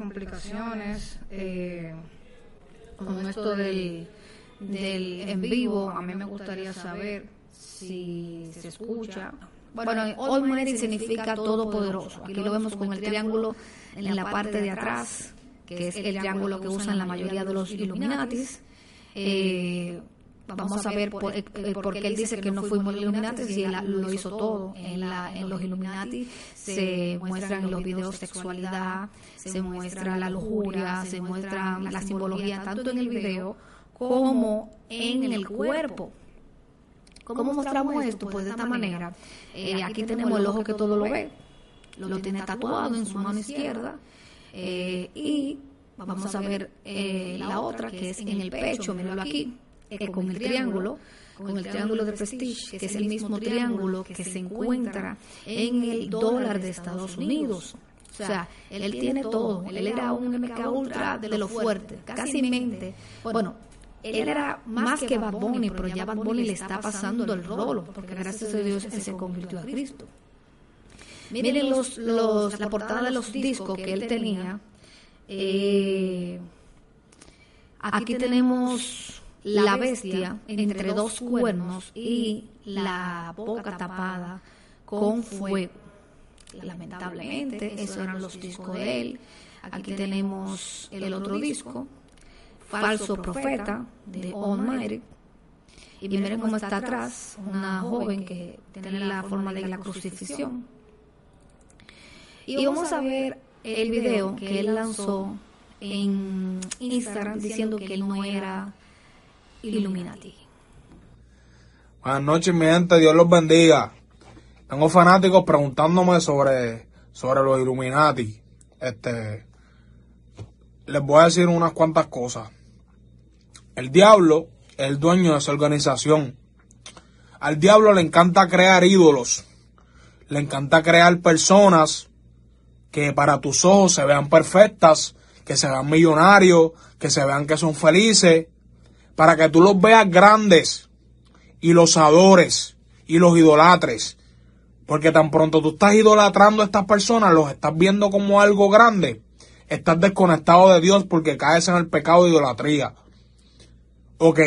Complicaciones eh, con esto del, del en vivo. A mí me gustaría saber si se escucha. Bueno, hoy Muneri significa todopoderoso. Aquí lo vemos con el triángulo en la parte de atrás, que es el triángulo que usan la mayoría de los Illuminatis. Eh, vamos a ver por, eh, qué él dice que no fuimos Illuminati si él lo hizo todo. En, la, en los Illuminati se muestran en los videos sexualidad, se muestra la lujuria, se muestra la simbología tanto en el video como en el cuerpo. ¿Cómo mostramos esto? Pues de esta manera. Eh, aquí tenemos el ojo que todo lo ve, lo tiene tatuado en su mano izquierda eh, y vamos a ver la otra que es en el pecho, míralo aquí con el triángulo, con el triángulo de Prestige, que es el mismo triángulo que se encuentra en el dólar de Estados Unidos. O sea, él tiene todo. Él era un MK Ultra de lo fuerte, casi mente. Bueno, él era más que Bad Bunny, pero ya Bad Bunny le está pasando el rolo, porque gracias a Dios él se convirtió a Cristo. Miren los, los, la portada de los discos que él tenía. Eh, aquí tenemos la bestia entre dos cuernos y la boca tapada con fuego. Lamentablemente, esos eran los discos de él. Aquí tenemos el otro disco, Falso Profeta, de Almighty. Y miren cómo está atrás, una joven que tiene la forma de la crucifixión. Y vamos a ver el video que él lanzó en Instagram diciendo que él no era Illuminati. Buenas noches, mi gente, Dios los bendiga. Tengo fanáticos preguntándome sobre, sobre los Illuminati. Este, les voy a decir unas cuantas cosas. El diablo es el dueño de esa organización. Al diablo le encanta crear ídolos. Le encanta crear personas que para tus ojos se vean perfectas, que se vean millonarios, que se vean que son felices, para que tú los veas grandes y los adores y los idolatres. Porque tan pronto tú estás idolatrando a estas personas, los estás viendo como algo grande, estás desconectado de Dios porque caes en el pecado de idolatría. Ok.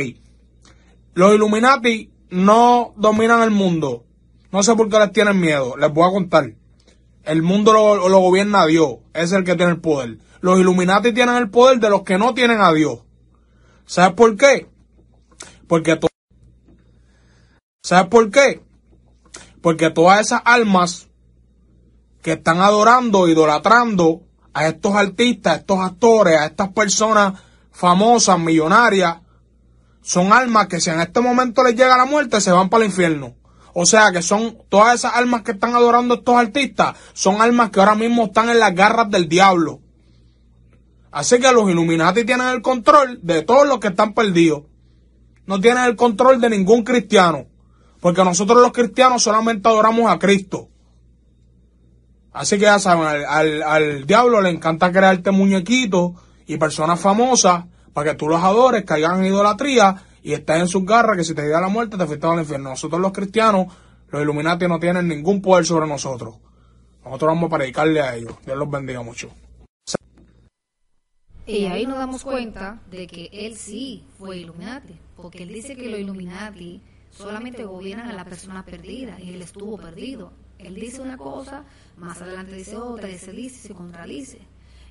Los Illuminati no dominan el mundo. No sé por qué les tienen miedo. Les voy a contar. El mundo lo, lo gobierna Dios. Es el que tiene el poder. Los Illuminati tienen el poder de los que no tienen a Dios. ¿Sabes por qué? Porque ¿Sabes por qué? Porque todas esas almas que están adorando, idolatrando a estos artistas, a estos actores, a estas personas famosas, millonarias, son almas que si en este momento les llega la muerte se van para el infierno. O sea que son todas esas almas que están adorando a estos artistas, son almas que ahora mismo están en las garras del diablo. Así que los Illuminati tienen el control de todos los que están perdidos. No tienen el control de ningún cristiano. Porque nosotros los cristianos solamente adoramos a Cristo. Así que ya saben, al, diablo le encanta crearte muñequitos y personas famosas para que tú los adores, caigan en idolatría y estés en sus garras que si te llega la muerte te fuiste al infierno. Nosotros los cristianos, los Illuminati no tienen ningún poder sobre nosotros. Nosotros vamos a predicarle a ellos. Dios los bendiga mucho. Y ahí nos damos cuenta de que él sí fue Illuminati, porque él dice que los Illuminati solamente gobiernan a la persona perdida y él estuvo perdido. Él dice una cosa, más adelante dice otra, y se dice se contradice.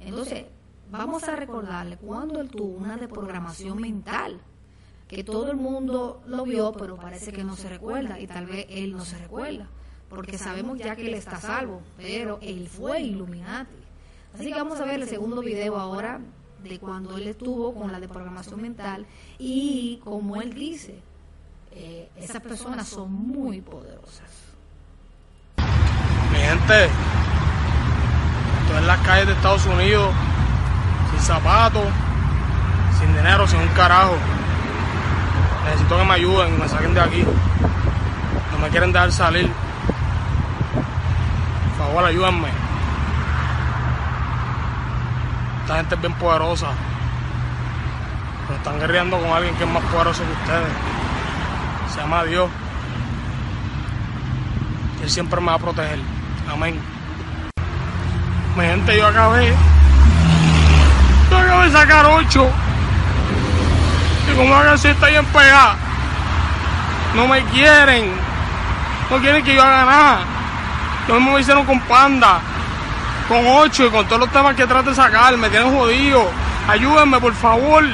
Entonces, vamos a recordarle cuando él tuvo una deprogramación mental, que todo el mundo lo vio, pero parece que no se recuerda, y tal vez él no se recuerda, porque sabemos ya que él está salvo, pero él fue Illuminati. Así que vamos a ver el segundo video ahora de cuando él estuvo con la de programación mental y como él dice, eh, esas personas son muy poderosas. Mi gente, estoy en las calles de Estados Unidos, sin zapatos, sin dinero, sin un carajo. Necesito que me ayuden, me saquen de aquí. No me quieren dejar salir. Por favor, ayúdenme. Esta gente es bien poderosa. Pero están guerreando con alguien que es más poderoso que ustedes. Se llama Dios. Él siempre me va a proteger. Amén. Mi gente, yo acabé. Yo acabé de sacar ocho. Y como hagan si está bien pegada. No me quieren. No quieren que yo haga nada. Lo mismo me hicieron con Panda. Con ocho y con todos los temas que trato de sacar. Me tienen jodido. Ayúdenme, por favor.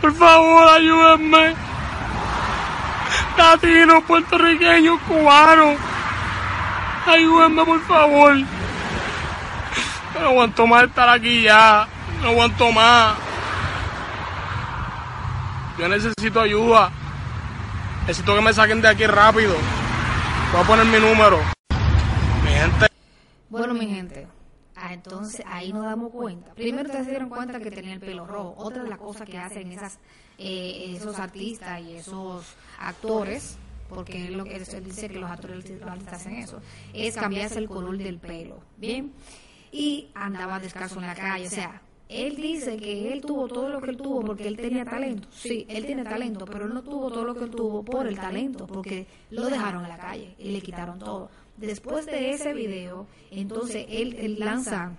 Por favor, ayúdenme. Latinos, puertorriqueños, cubanos. Ayúdenme, por favor. No aguanto más estar aquí ya. No aguanto más. Yo necesito ayuda. Necesito que me saquen de aquí rápido. Voy a poner mi número. Mi gente. Bueno, mi gente, ah, entonces ahí nos damos cuenta. Primero ustedes se dieron cuenta que tenía el pelo rojo. Otra de las cosas que hacen esas, eh, esos artistas y esos actores, porque que él dice que los actores y los artistas hacen eso, es cambiarse el color del pelo. Bien, y andaba descalzo en la calle. O sea, él dice que él tuvo todo lo que él tuvo porque él tenía talento. Sí, él tiene talento, pero él no tuvo todo lo que él tuvo por el talento, porque lo dejaron en la calle y le quitaron todo. Después de ese video, entonces él, lanza,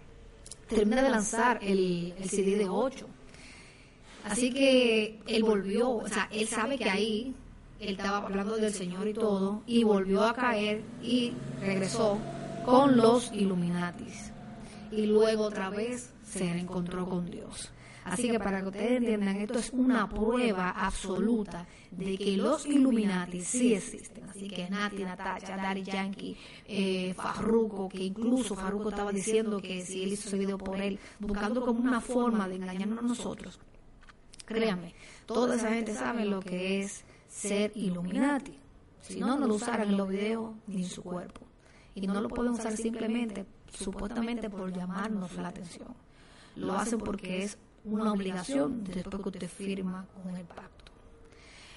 termina de lanzar el, el CD de 8. Así que él volvió, o sea, él sabe que ahí él estaba hablando del Señor y todo, y volvió a caer y regresó con los Illuminatis. Y luego otra vez se encontró con Dios. Así que para que ustedes entiendan, esto es una prueba absoluta de que los Illuminati sí existen. Así que Nati, Natacha, Daddy Yankee, eh, Farruko, que incluso Farruko estaba diciendo que si él hizo ese video por él, buscando como una forma de engañarnos a nosotros. Créanme, toda esa gente sabe lo que es ser Illuminati. Si no, no lo usaran en los videos ni en su cuerpo. Y no lo pueden usar simplemente, supuestamente, por llamarnos la atención. Lo hacen porque es una obligación después que usted firma con el pacto.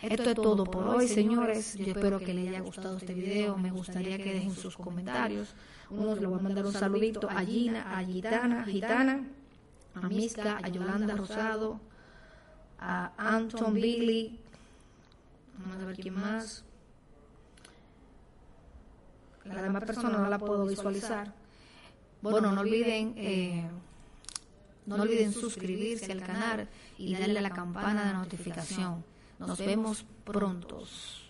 Esto es todo por hoy, señores. Yo espero que les haya gustado este video. Me gustaría que dejen sus comentarios. Unos le voy a mandar un saludito a Gina, a Gitana, Gitana, a Miska, a Yolanda Rosado, a Anton Billy. Vamos a ver quién más. La demás persona no la puedo visualizar. Bueno, no olviden... Eh, no olviden suscribirse al canal y darle a la campana de notificación. Nos vemos prontos.